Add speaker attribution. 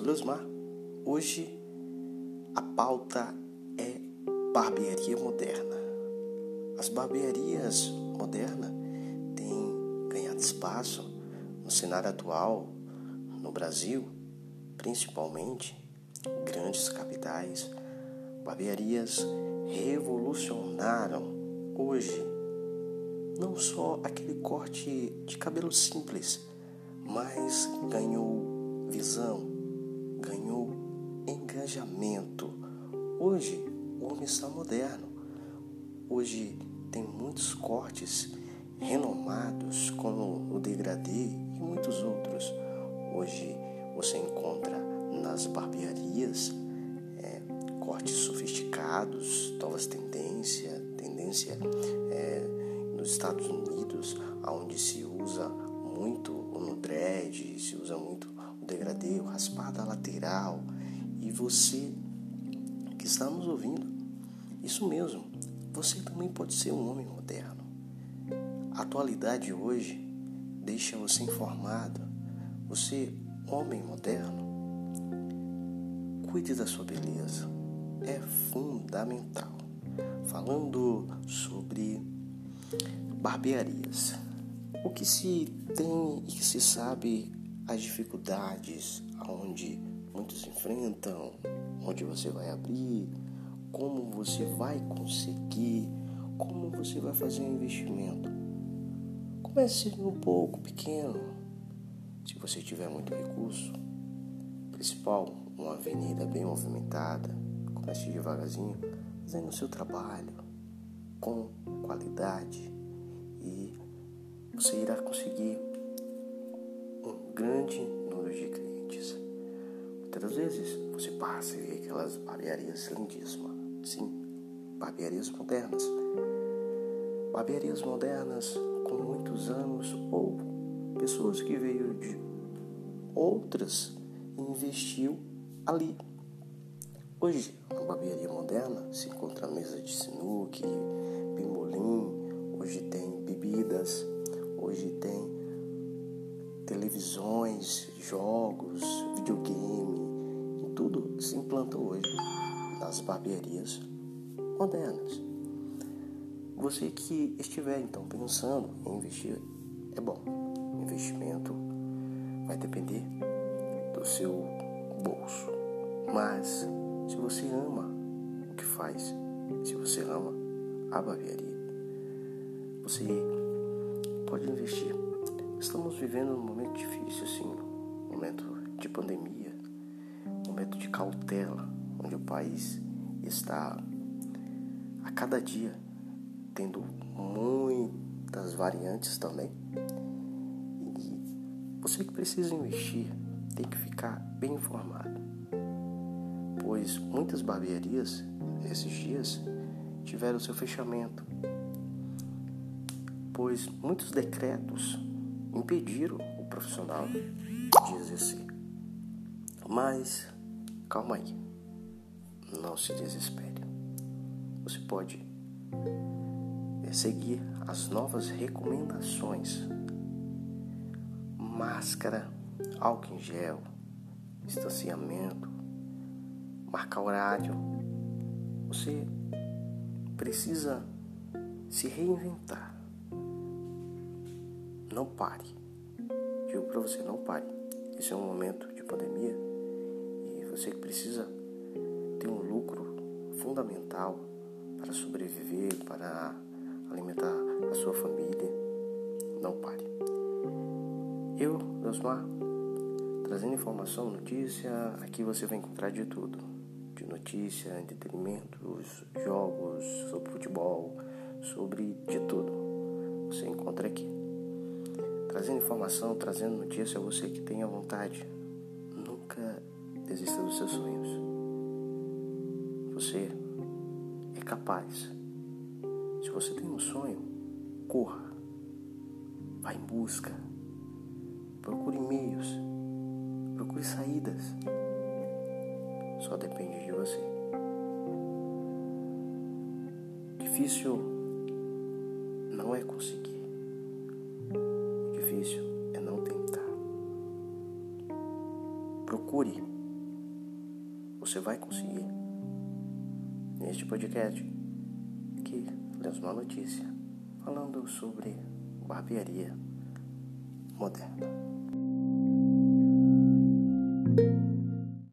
Speaker 1: sou Drosmar. Hoje a pauta é barbearia moderna. As barbearias modernas têm ganhado espaço no cenário atual no Brasil, principalmente grandes capitais. Barbearias revolucionaram hoje não só aquele corte de cabelo simples, mas ganhou visão, ganhou engajamento. Hoje o homem está moderno. Hoje tem muitos cortes renomados como o degradê e muitos outros. Hoje você encontra nas barbearias é, cortes sofisticados, novas tendências, tendência é, nos Estados Unidos, onde se usa muito no dread, se usa muito o degradê, o raspado lateral. E você que está nos ouvindo, isso mesmo, você também pode ser um homem moderno. A atualidade hoje deixa você informado. Você, homem moderno, cuide da sua beleza. É fundamental. Falando sobre barbearias. O que se tem e que se sabe as dificuldades onde muitos enfrentam, onde você vai abrir, como você vai conseguir, como você vai fazer um investimento. Comece um pouco pequeno. Se você tiver muito recurso, principal, uma avenida bem movimentada, comece devagarzinho, fazendo o seu trabalho com qualidade e você irá conseguir grande número de clientes. Muitas vezes você passa e vê aquelas barbearias lindíssimas. Sim, barbearias modernas. Barbearias modernas com muitos anos ou pessoas que veio de outras e investiu ali. Hoje, a barbearia moderna se encontra mesa de sinuque, pimbolim, hoje tem bebidas, Hoje tem televisões, jogos, videogame, tudo se implantou hoje nas barbearias modernas. Você que estiver então pensando em investir, é bom. Investimento vai depender do seu bolso. Mas se você ama o que faz, se você ama a barbearia, você pode investir. Estamos vivendo um momento difícil, sim, um momento de pandemia, um momento de cautela, onde o país está a cada dia tendo muitas variantes também. E você que precisa investir tem que ficar bem informado, pois muitas barbearias esses dias tiveram seu fechamento pois muitos decretos impediram o profissional de exercer. Mas calma aí, não se desespere. Você pode é, seguir as novas recomendações: máscara, álcool em gel, distanciamento, marcar horário. Você precisa se reinventar. Não pare. Digo para você, não pare. Esse é um momento de pandemia e você que precisa ter um lucro fundamental para sobreviver, para alimentar a sua família. Não pare. Eu, Osmar, trazendo informação, notícia, aqui você vai encontrar de tudo. De notícia, entretenimento, jogos, sobre futebol, sobre de tudo. Você encontra aqui trazendo informação, trazendo notícia a você que tenha vontade. Nunca desista dos seus sonhos. Você é capaz. Se você tem um sonho, corra. Vá em busca. Procure meios. Procure saídas. Só depende de você. Difícil não é conseguir difícil é não tentar. Procure você vai conseguir. Neste podcast, que lemos uma notícia falando sobre barbearia moderna.